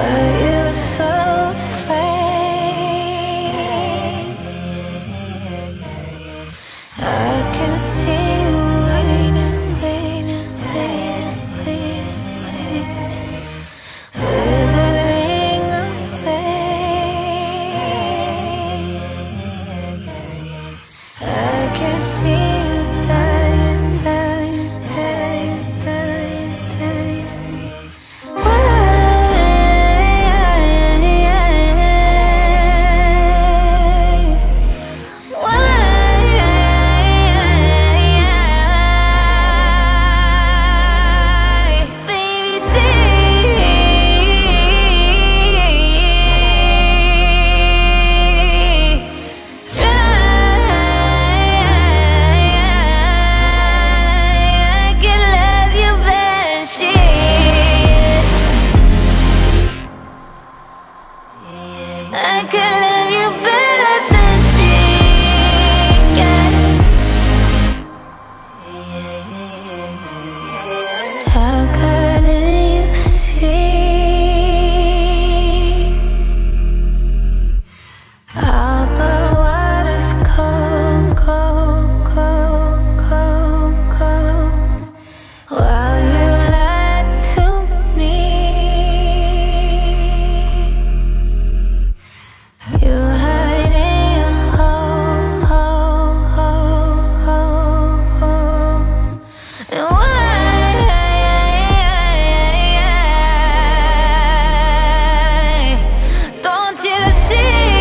I see.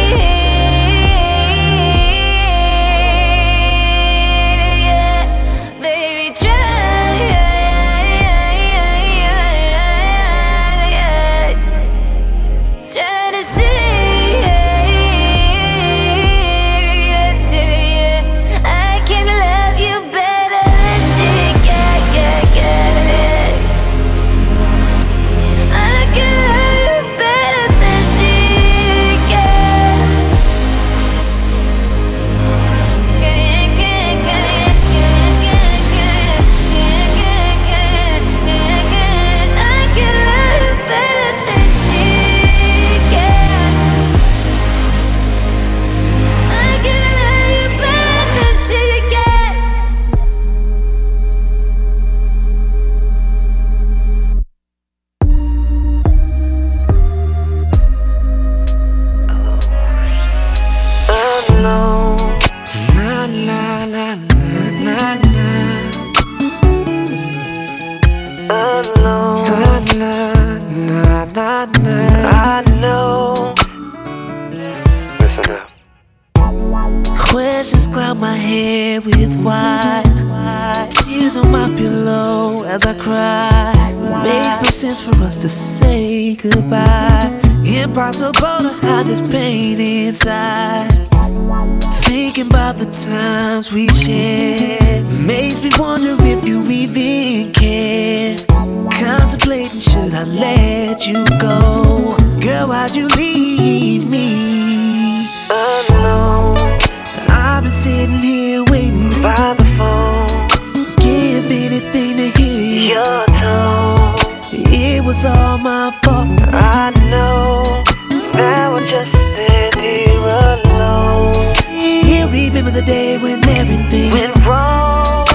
the day when everything went wrong.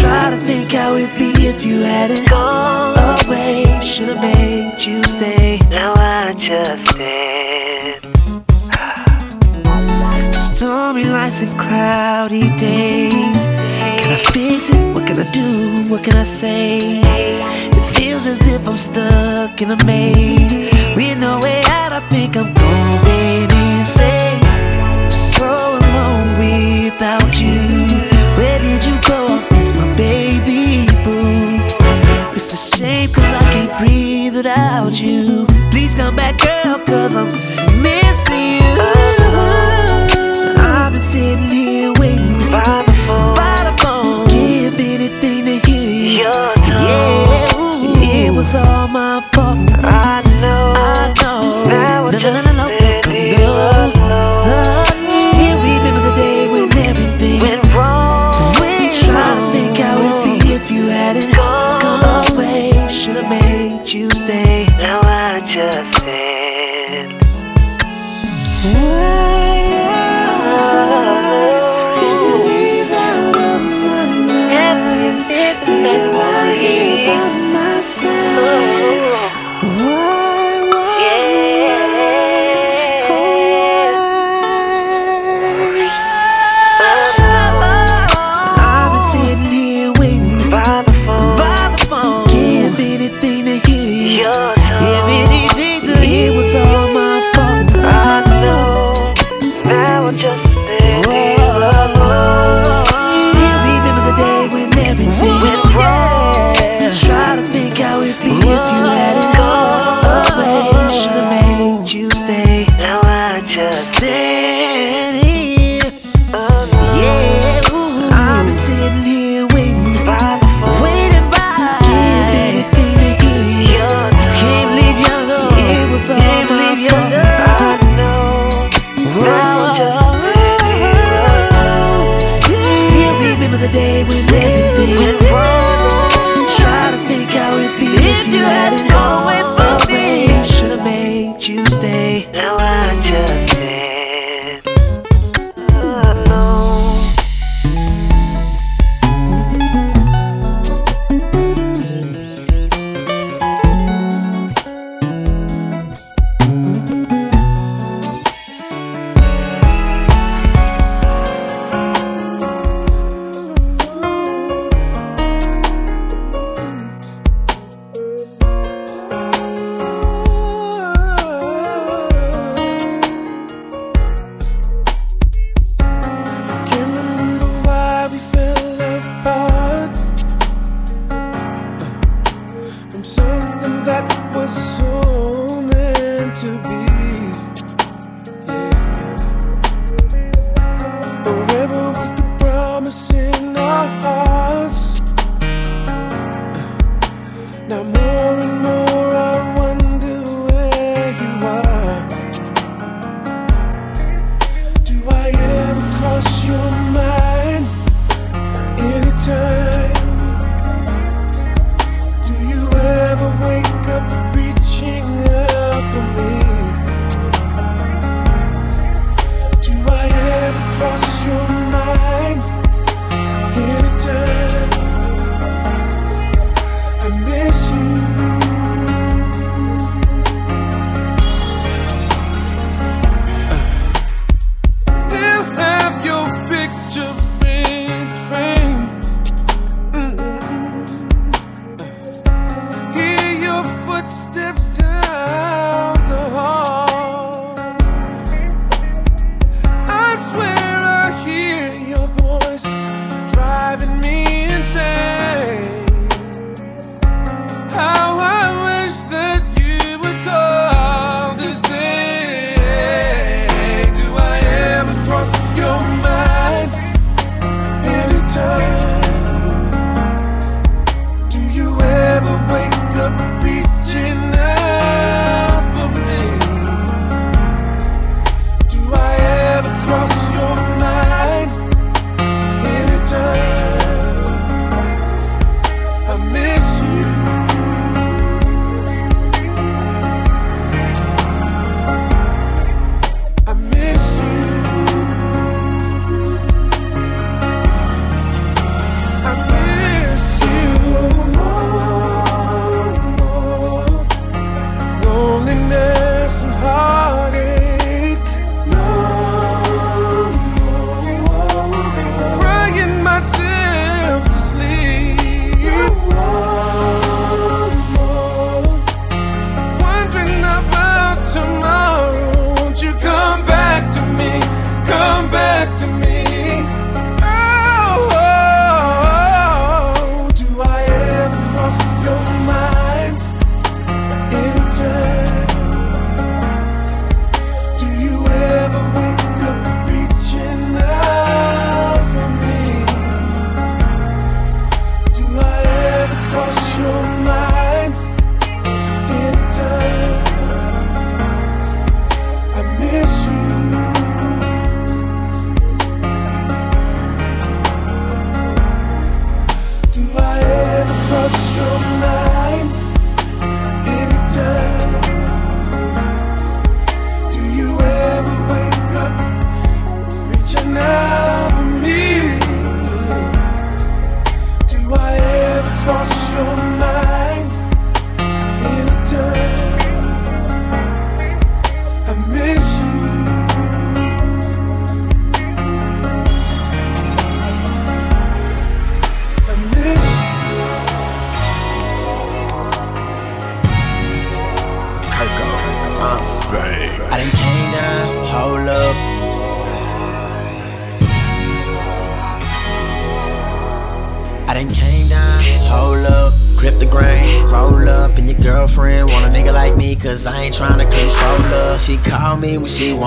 Try to think how it'd be if you hadn't gone away. Should've made you stay. Now I just did. Stormy nights and cloudy days. Can I fix it? What can I do? What can I say? It feels as if I'm stuck in a maze. With no way out, I think I'm. breathe without you. Please come back, girl, cause I'm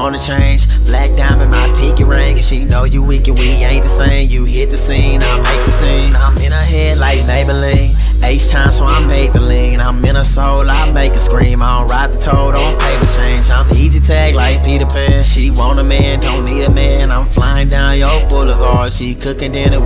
she wanna change. Black diamond, my pinky ring, and she know you weak and we ain't the same. You hit the scene, I make the scene. I'm in her head like Maybelline. H time, so I made the lean. I'm in her soul, I make her scream. I don't ride the toad on paper change. I'm easy tag like Peter Pan. She want a man, don't need a man. I'm flying down your boulevard. She cooking dinner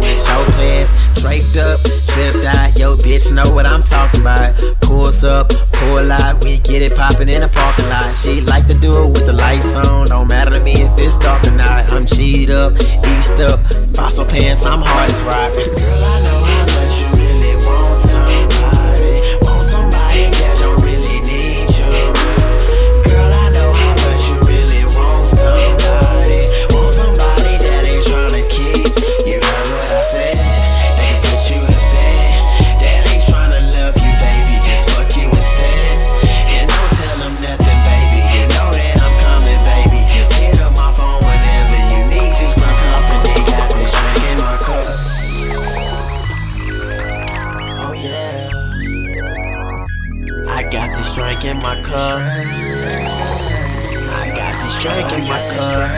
get it popping in the parking lot. She like to do it with the lights on. Don't matter to me if it's dark or not. I'm G'd up, east up. Fossil pants, I'm hard as rock. Girl, I know drink in my cup. I got this drink in my cup.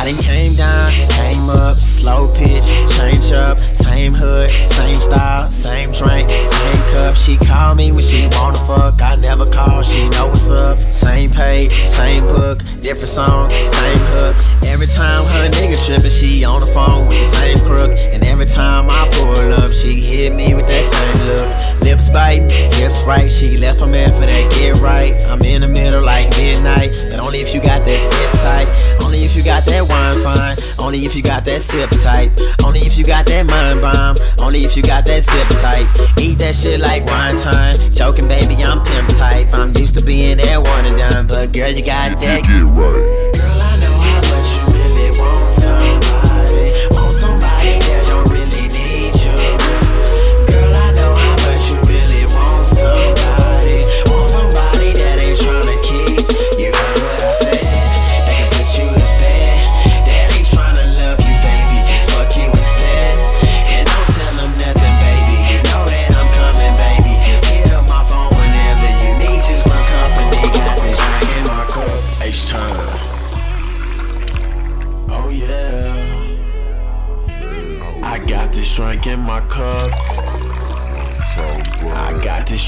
I done came down, came up, slow pitch, change up, same hood, same style, same drink, same cup. She call me when she wanna fuck, I never call, she know what's up. Same page, same book, different song, same hook. Every time her nigga trippin', she on the phone with the same crook. And every time I pull up, she hit me with that same look. Lips biting, hips right, she left her man for that get right. I'm in the middle like midnight, but only if you got that sit tight. Only if you got that wine fine. Only if you got that sip tight. Only if you got that mind bomb. Only if you got that zip tight. Eat that shit like wine time. Joking, baby, I'm pimp type. I'm used to being that one and done, but girl, you got that. Get right. Girl,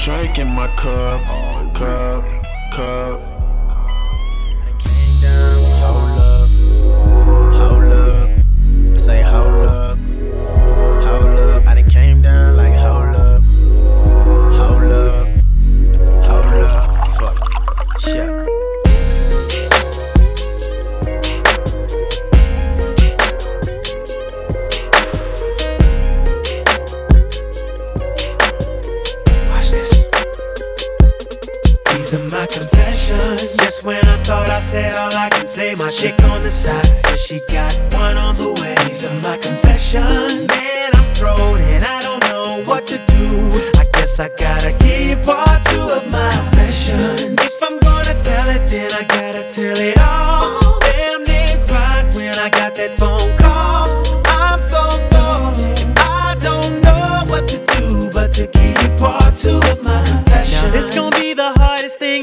Drink in my cup. Cup, cup. These are my confessions. Just when I thought I said all I can say, my chick on the side says she got one on the way. These are my confessions. Man, I'm thrown and I don't know what to do. I guess I gotta keep part two of my confessions. If I'm gonna tell it, then I gotta tell it all. Damn, they cried when I got that phone call. I'm so thrown and I don't know what to do but to keep part two of my confessions. Now this gon' be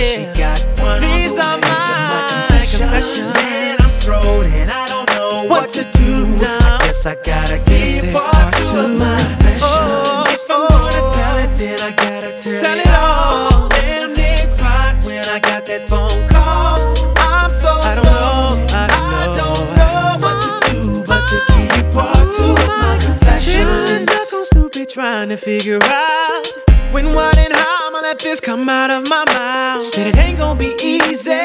said she got one. These are my confessions. Man, I'm thrown and I don't know what to do now. I guess I gotta keep part two of my confessions. If I'm gonna oh. tell it, then I gotta tell, it all. Damn, they cried when I got that phone call. I'm so I don't know, I don't know what to do but to keep part two of my confessions. Stuck on stupid trying to figure out when, what, and how Let this come out of my mouth. Said it ain't gonna be easy.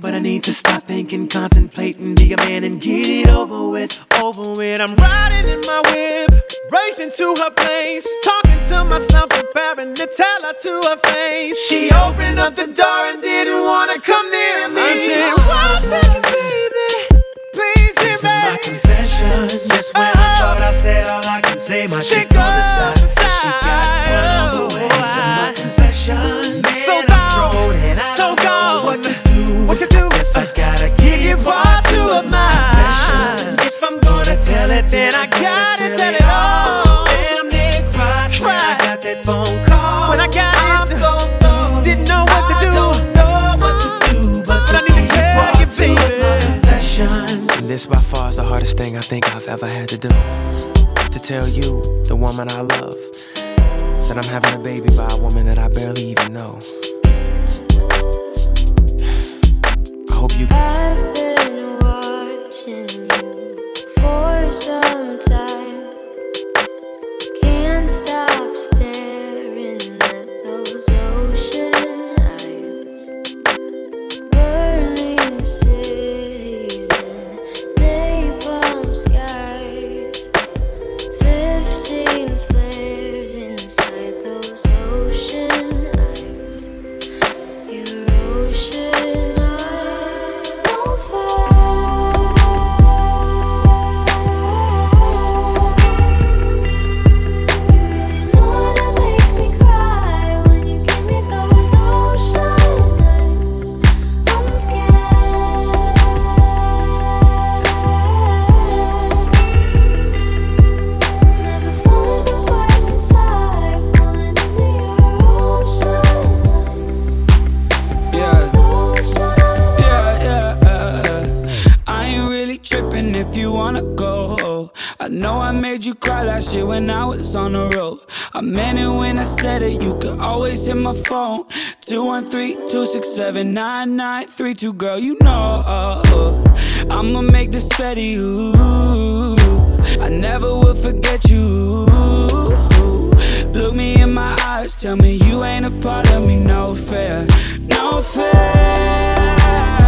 But I need to stop thinking, contemplating, be a man and get it over with. Over with. I'm riding in my whip, racing to her place. Talking to myself, preparing to tell her to her face. She opened up the door and didn't wanna come near me. I said, One second, baby. Please hear Into my confession. Just when I thought I said all I can say, my She chick on the side. She got one on the way. Man, So gone, thrown and I so gone. What to do? What you do? Guess I gotta give you part two of my confession. If I'm gonna tell it, then I gotta tell it all. Damn near cried when I got that phone call. When I got I'm it, so thrown. didn't know what to do. don't know what to do, but, But I need to tell you, baby. And this by far is the hardest thing I think I've ever had to do. To tell you, the woman I love, that I'm having a baby by a woman that I barely even know. I hope you. I've been watching you for some time. My phone. 213-267-9932, girl, you know uh, I'ma make this steady. you. I never will forget you. Look me in my eyes, tell me you ain't a part of me, no fair, no fair.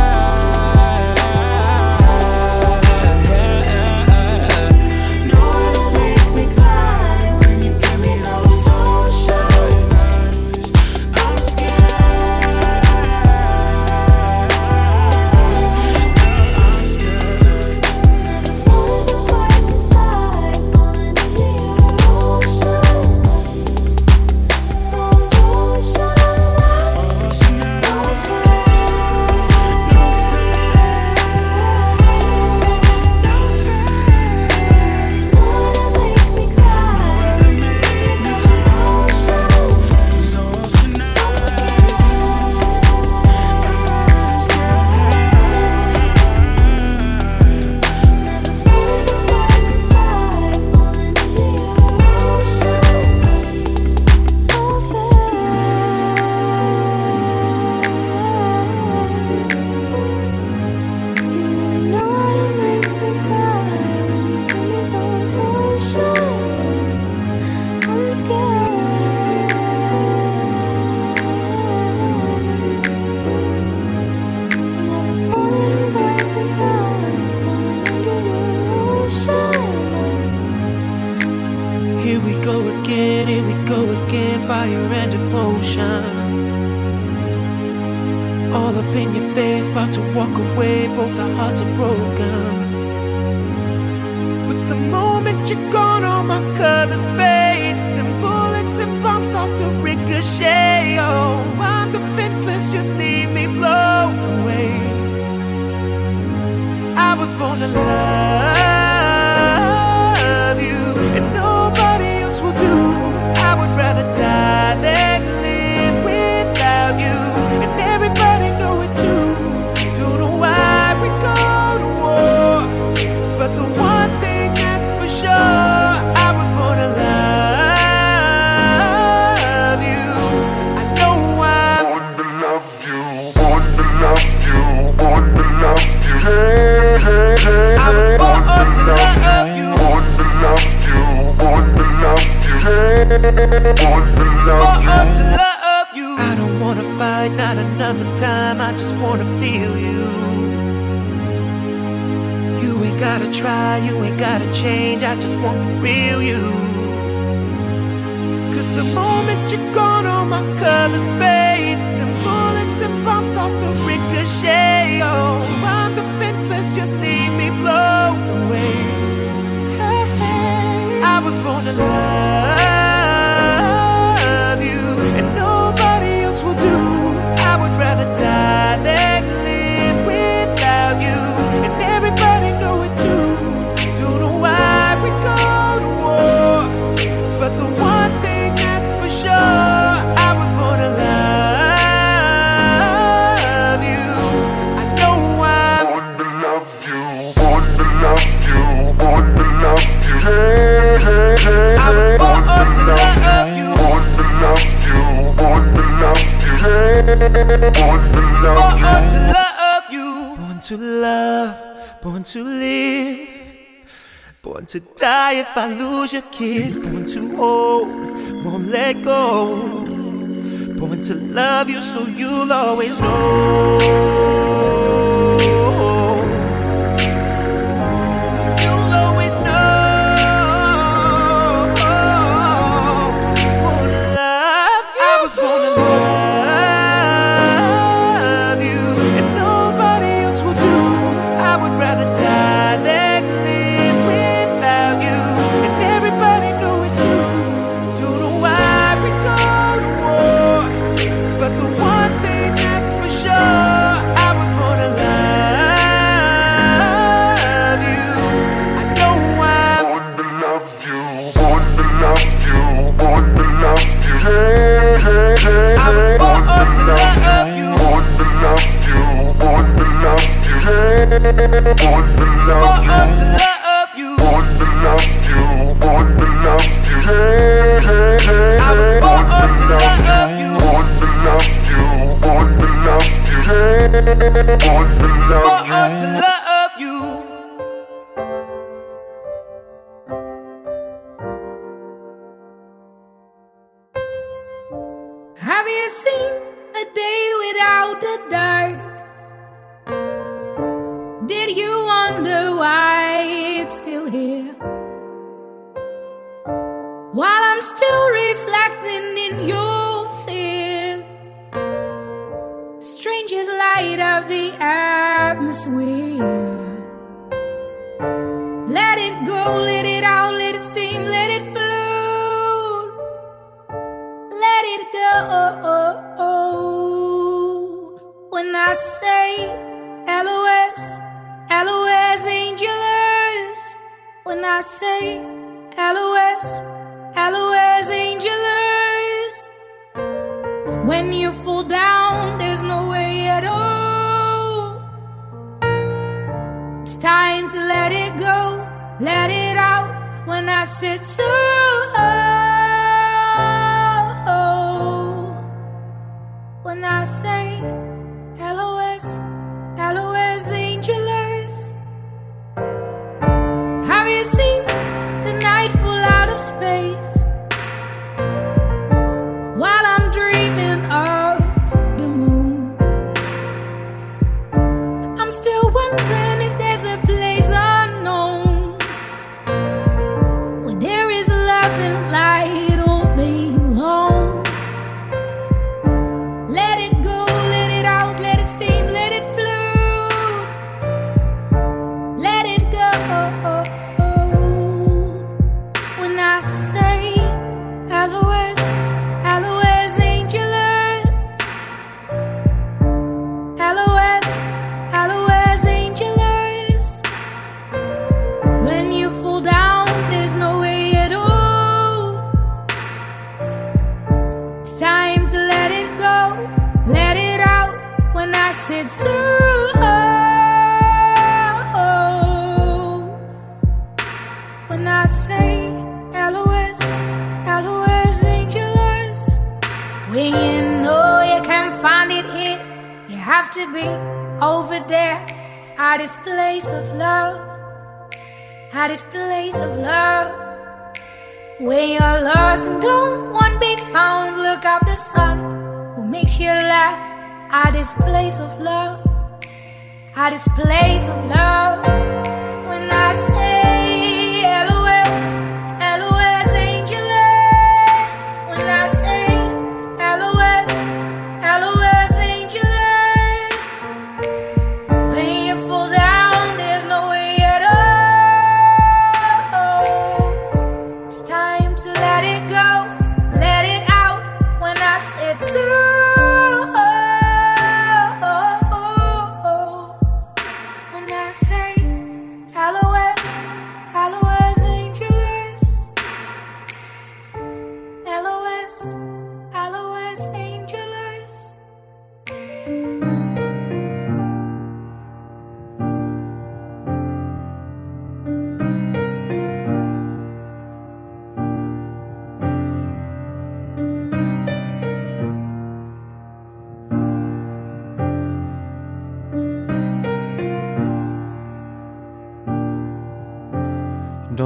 love you. I don't wanna fight, not another time. I just wanna feel you. You ain't gotta try, you ain't gotta change. I just want the real the moment you're gone, all my colors fade. And bullets and bombs start to ricochet. Oh, I'm defenseless, you leave me blown away. Hey. I was born to love. Born to love you. Born to love. Born to live. Born to die if I lose your kiss. Born to hold, Won't let go. Born to love you so you'll always know.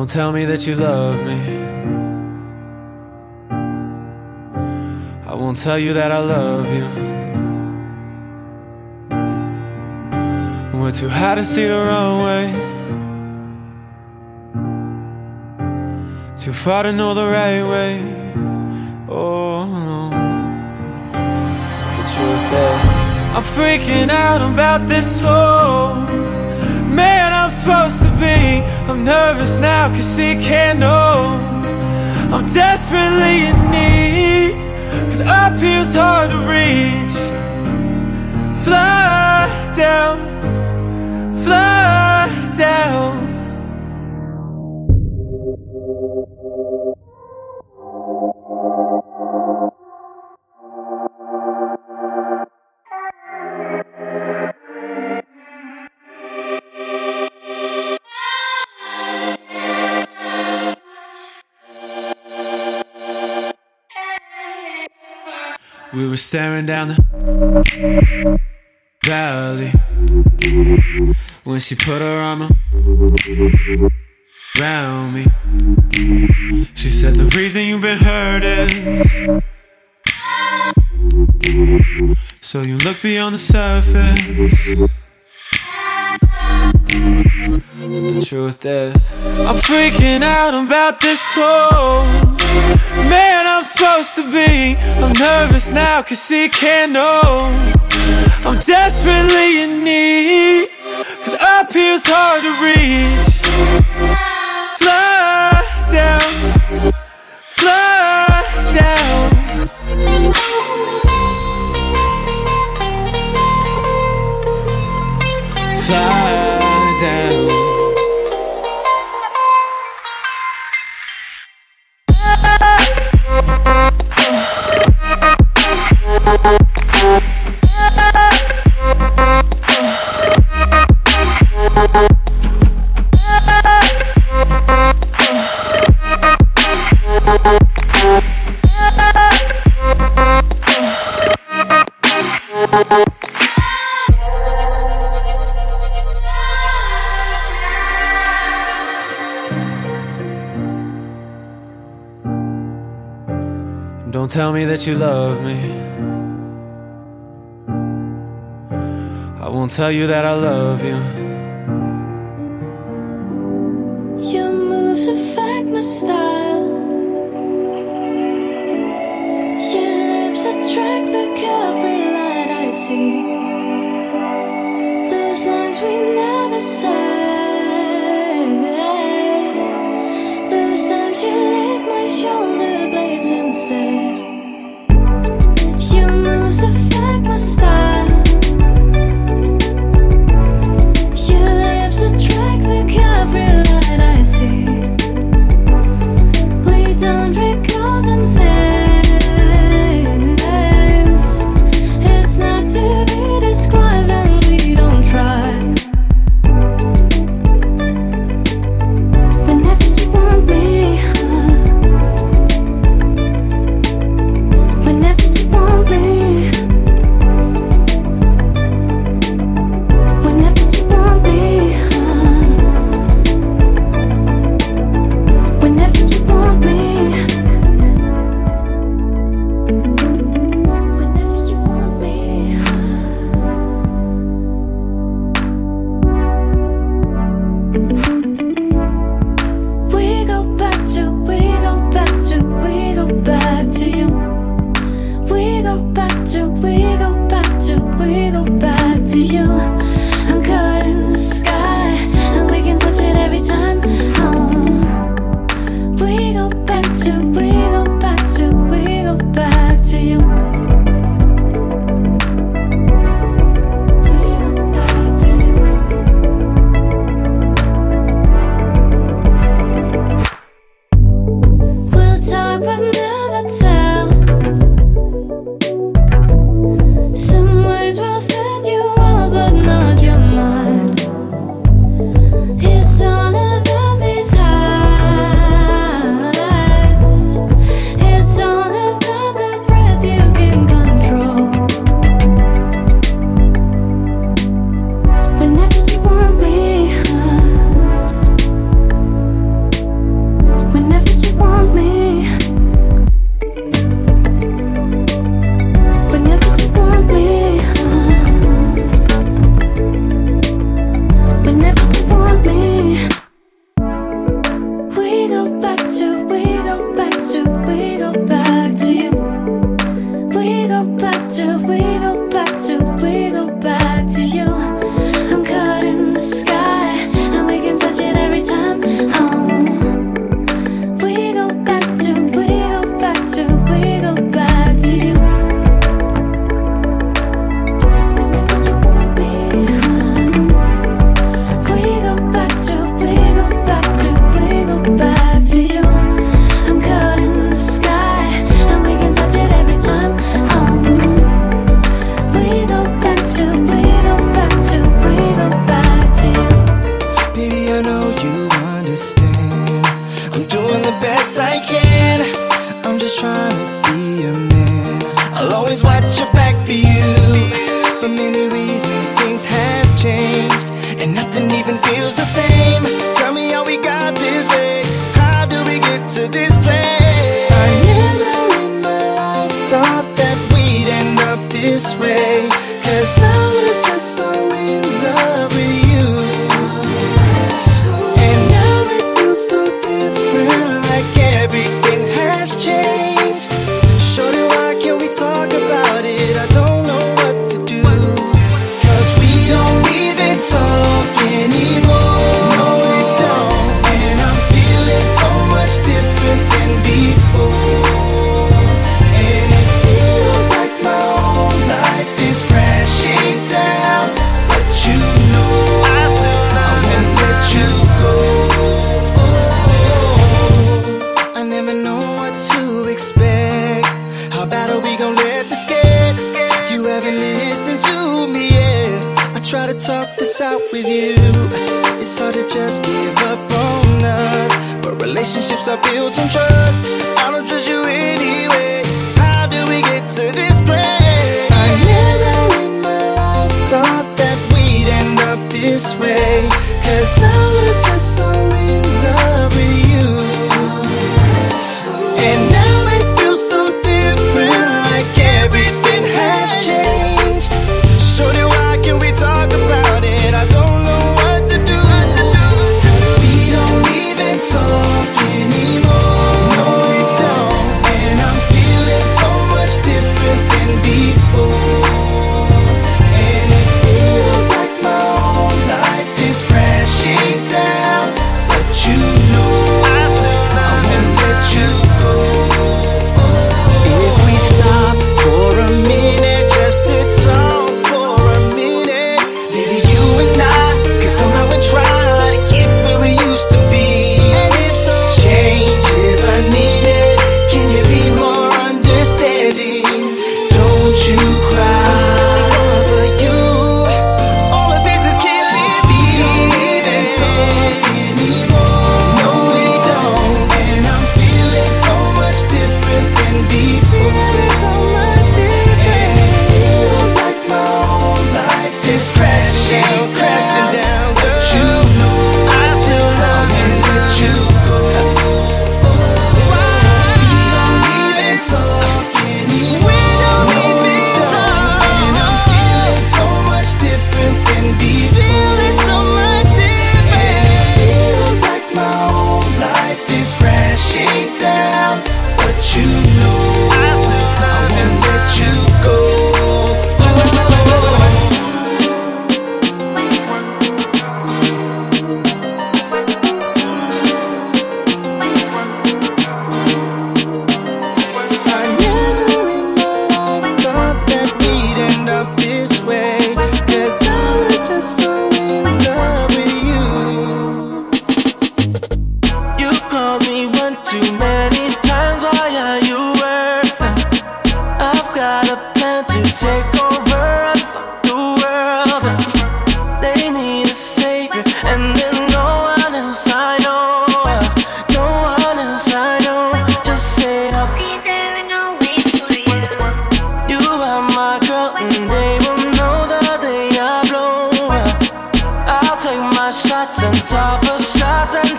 Don't tell me that you love me. I won't tell you that I love you. We're too high to see the runway. Too far to know the right way. Oh, no. The truth is, I'm freaking out about this whole man I'm supposed to be. I'm nervous now cause she can't know. I'm desperately in need. Cause up here's hard to reach. Fly down, fly down. Staring down the valley when she put her arm around me. She said, The reason you've been hurt is so you look beyond the surface. The truth is, I'm freaking out about this whole man I'm supposed to be. I'm nervous now cause she can't know. Tell you that I love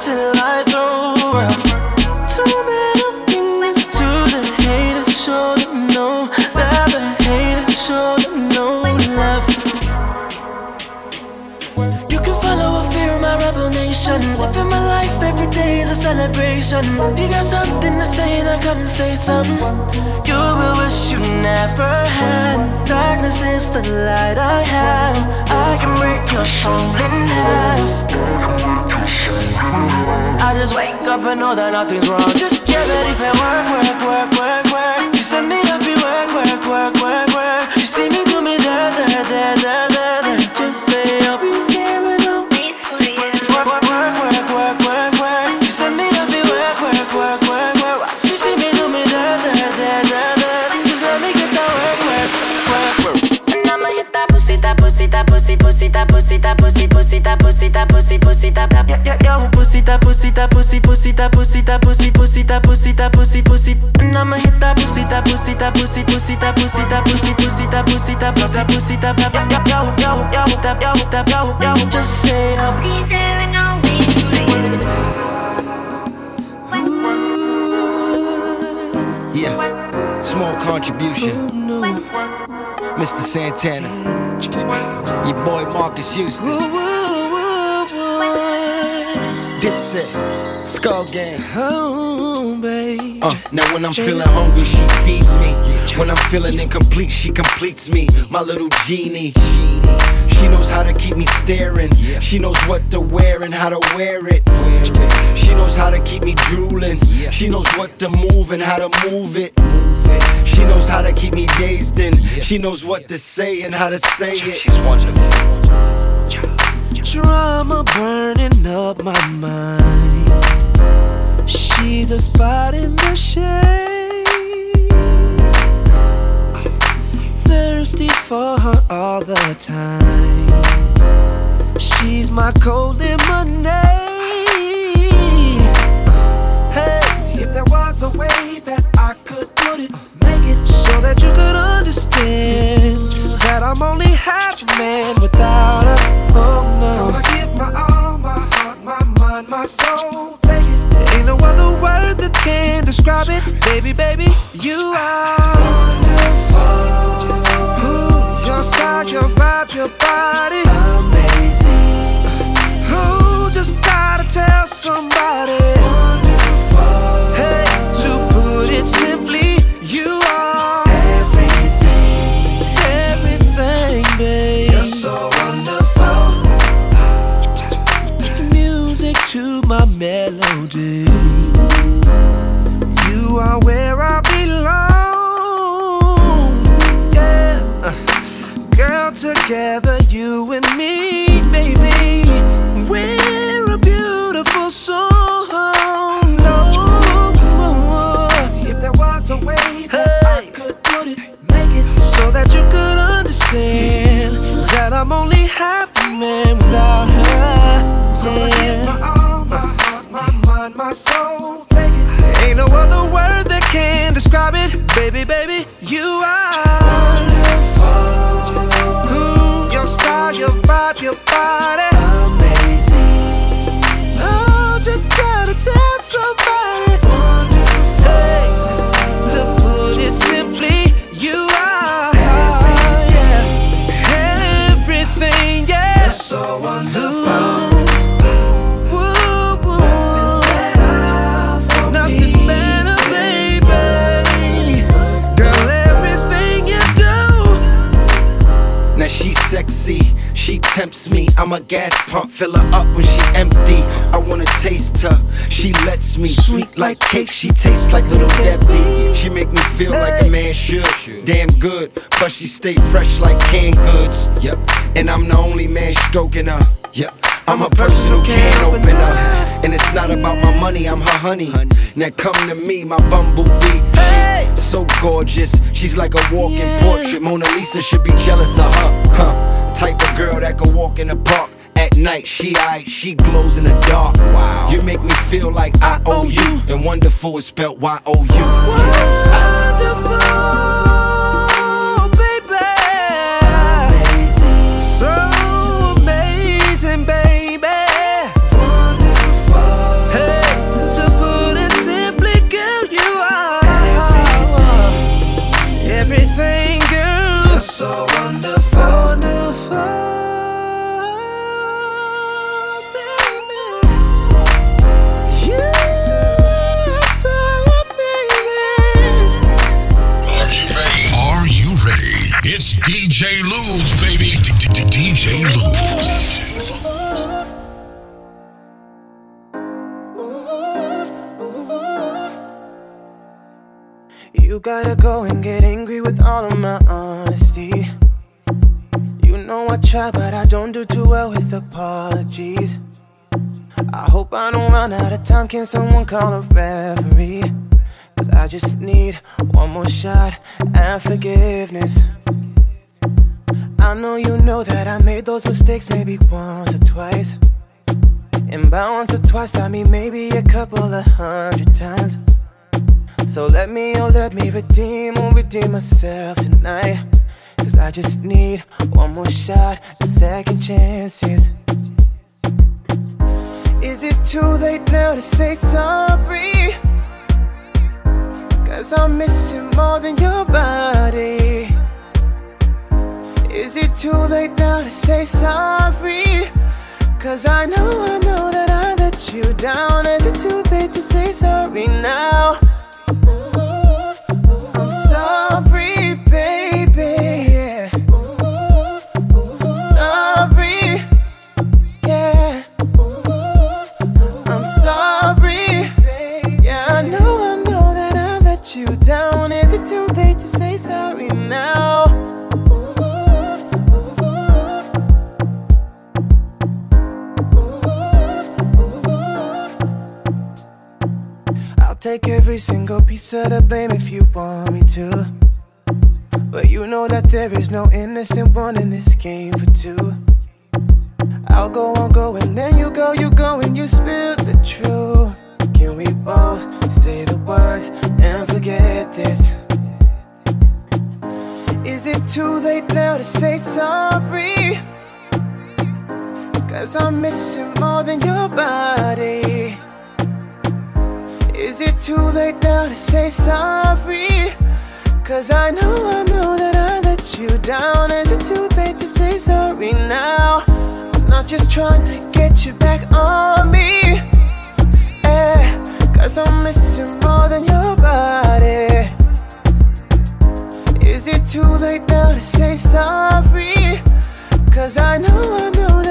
till I throw up. Two middle fingers to the haters, show them no love. The haters, show them no love. You can follow a fear of my rebel nation. Living my life every day is a celebration. If you got something to say, then come say something. You will never had. Darkness is the light I have. I can break your soul in half. I just wake up and know that nothing's wrong. Just give it if it work, work, work, work, work. You send me up, you work, work, work, work, work. You see me do me there, there, there, there. pussy, pussy, ta pussy, ta pussy, pussy, ta pussy, ta pussy, pussy, ta pussy, ta yo, pussy, ta pussy, ta pussy, pussy, ta pussy, ta pussy, pussy, ta pussy, ta pussy, pussy, and I'ma hit that pussy. Yeah, small contribution. Mr. Santana. Your boy Marques Houston. Dipset. Skull Gang. Oh, babe. Uh, now when I'm feeling hungry, she feeds me. When I'm feeling incomplete, she completes me. My little genie. She knows how to keep me staring. She knows what to wear and how to wear it. She knows how to keep me drooling. She knows what to move and how to move it. She knows how to keep me dazed in. She knows what to say and how to say it. She's wonderful. Drama burning up my mind. She's a spot in the shade. Thirsty for her all the time. She's my cold lemonade. Hey, if there was a way that that you could understand that I'm only half a man without her. Oh no. Gonna give my all, my heart, my mind, my soul. Take it. Ain't no other word that can describe it. Baby, baby, you are wonderful. Ooh, your style, your vibe, your body. I'm a gas pump, fill her up when she empty. I wanna taste her, she lets me. Sweet like cake, she tastes like little Debbie. She make me feel like a man should. Damn good, but she stay fresh like canned goods. Yep, and I'm the only man stroking her. Yep, I'm her personal can opener. And it's not about my money, I'm her honey. Now come to me, my bumblebee. She so gorgeous, she's like a walking portrait. Mona Lisa should be jealous of her. Huh? Type of girl that could walk in the park. At night, she I, she glows in the dark. Wow. You make me feel like I owe you. And wonderful is spelled Y O Wonderful, gotta go and get angry with all of my honesty. You know I try, but I don't do too well with apologies. I hope I don't run out of time. Can someone call a referee? Cause I just need one more shot and forgiveness. I know you know that I made those mistakes maybe once or twice. And by once or twice, I mean maybe a couple of hundred times. So let me, oh, let me redeem, oh, redeem myself tonight. Cause I just need one more shot at second chances. Is it too late now to say sorry? Cause I'm missing more than your body. Is it too late now to say sorry? Cause I know, I know that I let you down. Is it too late to say sorry now? Take every single piece of the blame if you want me to. But you know that there is no innocent one in this game for two. I'll go on going, then you go, you go and you spill the truth. Can we both say the words and forget this? Is it too late now to say sorry? Cause I'm missing more than your body. Is it too late now to say sorry? Cause I know, I know that I let you down. Is it too late to say sorry now? I'm not just trying to get you back on me. Eh, Cause I'm missing more than your body. Is it too late now to say sorry? Cause I know, I know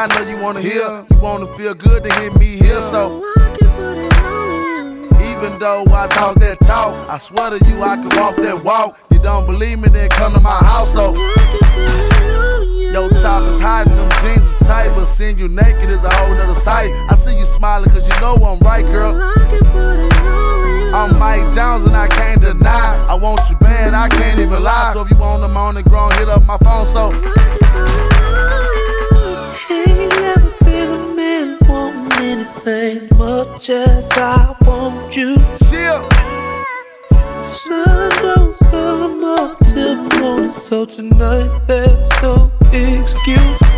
I know you wanna hear. You wanna feel good to hear me here, so. Even though I talk that talk, I swear to you I can walk that walk. You don't believe me, then come to my house, so. Yo, top is hiding them jeans is tight, but seeing you naked is a whole nother sight. I see you smiling cause you know I'm right, girl. I'm Mike Jones and I can't deny. I want you bad, I can't even lie. So if you want them on the ground, hit up my phone, so. Ain't never been a man wanting anything as much as I want you. Chill. The sun don't come up till morning, so tonight there's no excuse.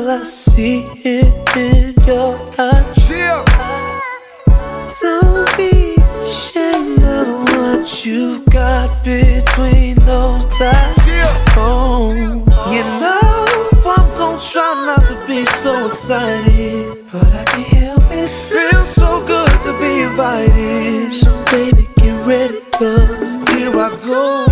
Girl. I see it in your eyes. Chill. Don't be ashamed of what you've got between those thighs. Oh, you know I'm gonna try not to be so excited, but I can't help it. Feels so good to be invited. So baby, get ready, cause here I go.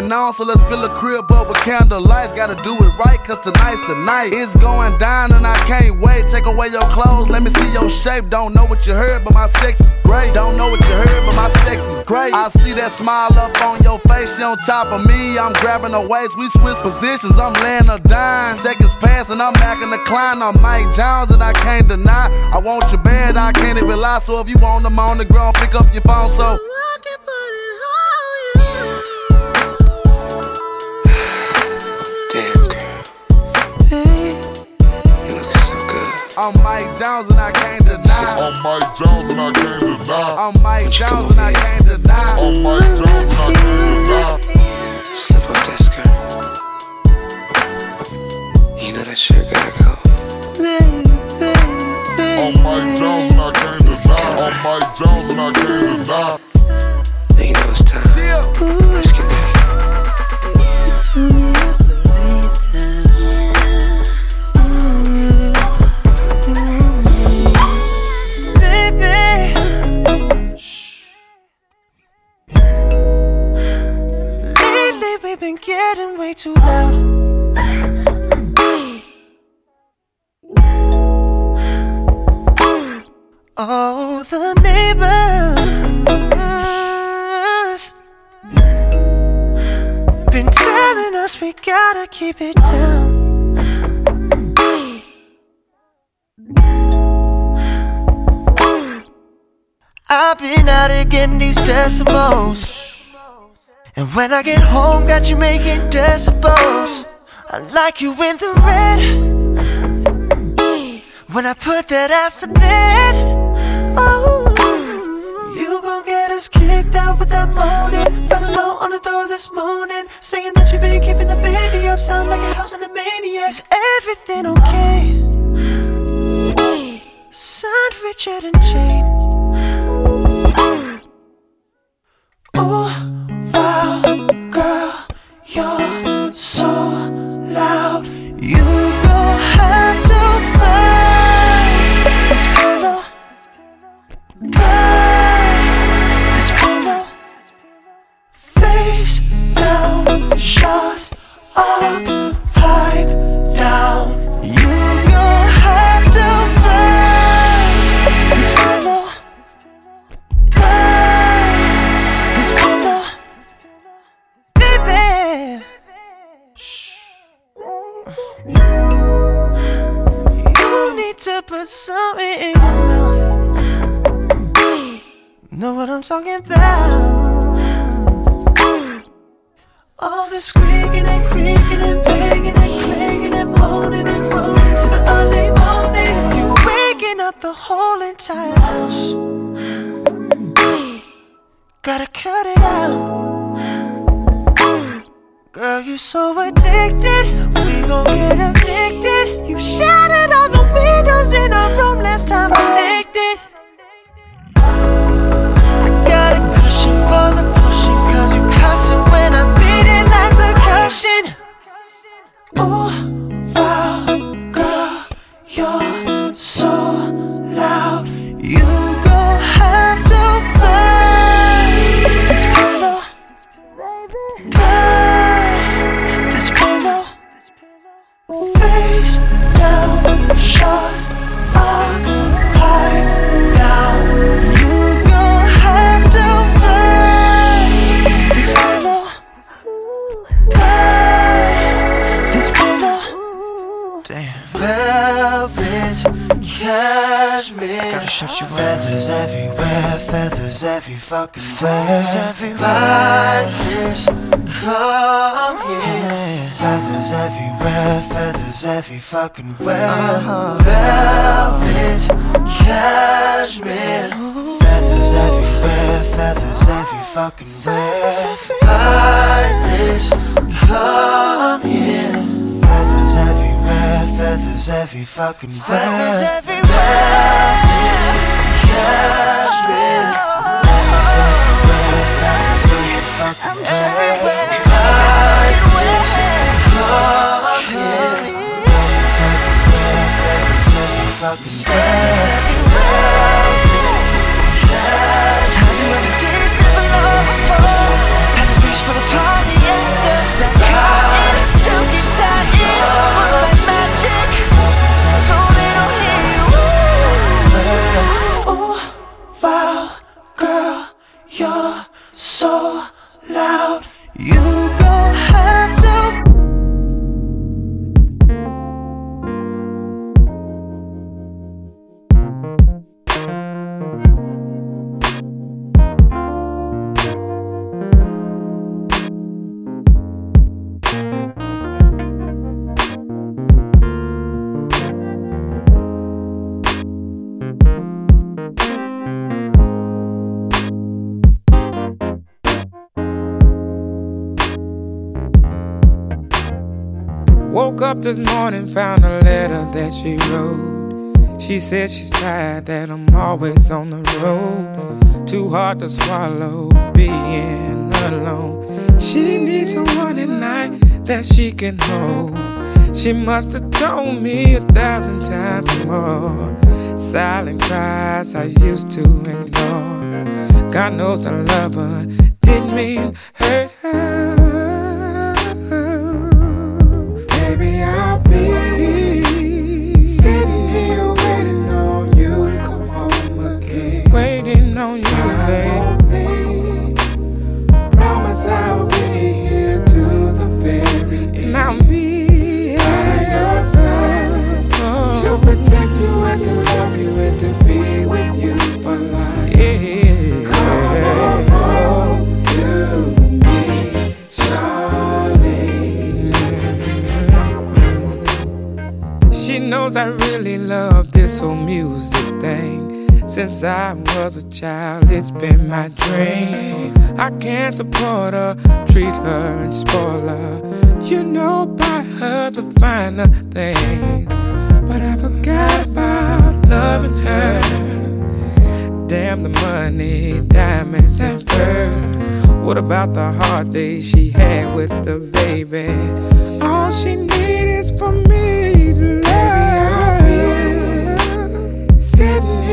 Going on. So let's fill a crib up with candlelights. Gotta do it right, cause tonight's tonight. night. It's going down and I can't wait. Take away your clothes, let me see your shape. Don't know what you heard, but my sex is great. Don't know what you heard, but my sex is great. I see that smile up on your face. She on top of me. I'm grabbing her waist. We switch positions. I'm laying her down. Seconds pass and I'm back in the climb. I'm Mike Jones and I can't deny. I want you bad, I can't even lie. So if you want them on the ground, pick up your phone. So. I'm Mike Jones and I can't deny. I'm Mike Jones and I can't deny. I'm Mike Jones and I can't deny. When I get home, got you making decibels. I like you in the red. When I put that ass to bed. Oh, you gon' get us kicked out with that moaning. Fell alone on the door this morning, saying that you been keeping the baby up. Sound like a house in a maniac. Is everything okay? Signed Richard and Jane. You're so loud. You don't have to fight this pillow. Fight this pillow. Face down, shot up, You need to put something in your mouth. Know what I'm talking about? All the squeaking and creaking and banging and clanging and moaning and groaning to the early morning. You're waking up the whole entire house. Gotta cut it out. Girl, you so addicted. Gon' get evicted. You shattered all the windows in our room last time I licked Gotta shut you up. Feathers everywhere, feathers every fucking feathers everywhere. This, come here. Feathers everywhere, feathers every fucking where. Uh-huh. Velvet, cashmere. Feathers everywhere, feathers every fucking where. This, come here. Feathers everywhere, feathers every fucking where. Feathers everywhere. Cashmere. This morning, found a letter that she wrote. She said she's tired that I'm always on the road. Too hard to swallow being alone. She needs someone at night that she can hold. She must have told me a thousand times more. Silent cries I used to ignore. God knows I love her, didn't mean hurt her. She knows I really love this whole music thing. Since I was a child, it's been my dream. I can't support her, treat her and spoil her. You know, buy her the finer things. But I forgot about loving her. Damn the money, diamonds, and furs. What about the hard days she had with the baby? All she needs is for me. sitting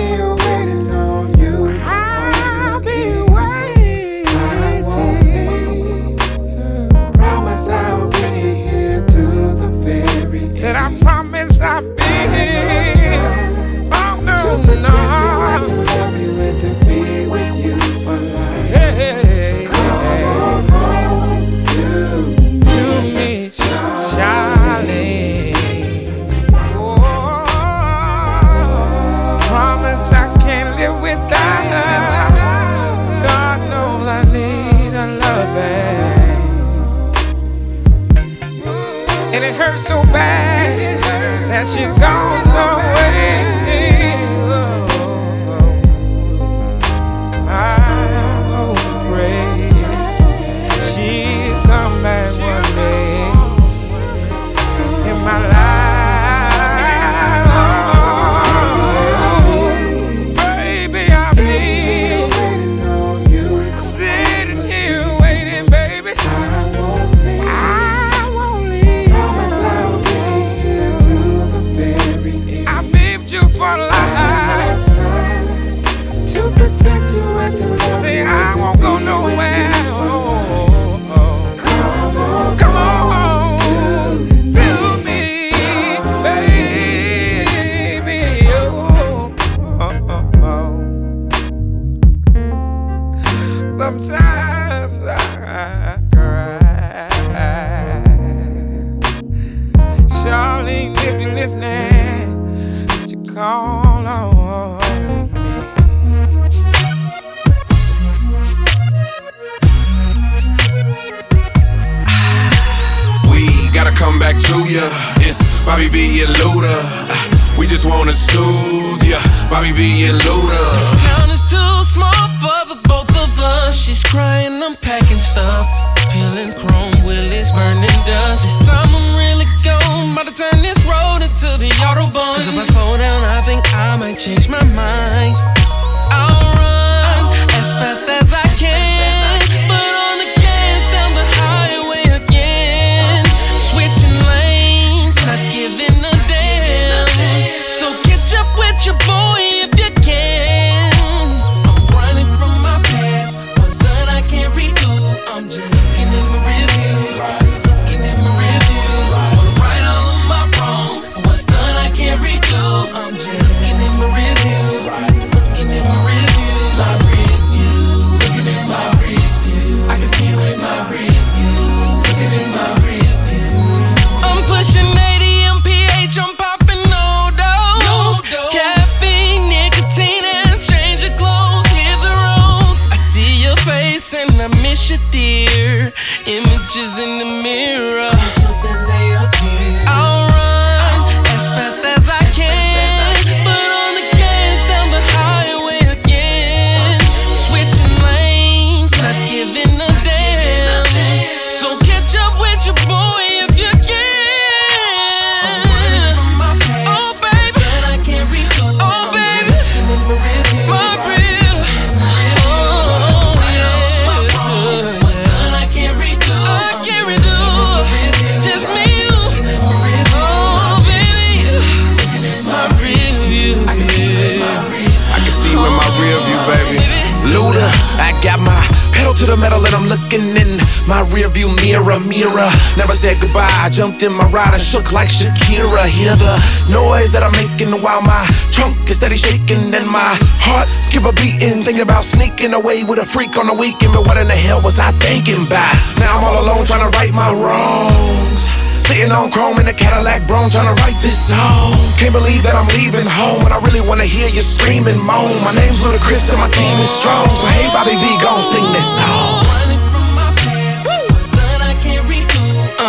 rearview mirror, mirror. Never said goodbye. I jumped in my ride and shook like Shakira. Hear the noise that I'm making while my trunk is steady shaking and my heart skip a beating. Thinking about sneaking away with a freak on the weekend. But what in the hell was I thinking about? Now I'm all alone trying to right my wrongs. Sitting on chrome in a Cadillac brown trying to write this song. Can't believe that I'm leaving home and I really wanna hear you scream and moan. My name's Ludacris and my team is strong, so hey Bobby V, gon' sing this song.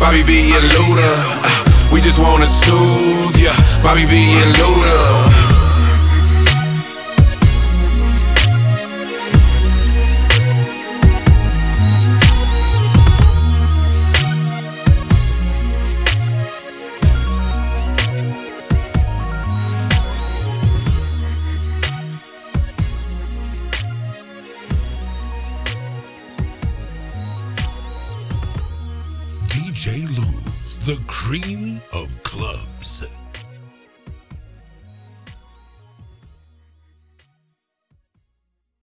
Bobby V and Luda. We just wanna soothe ya, Bobby V and Luda.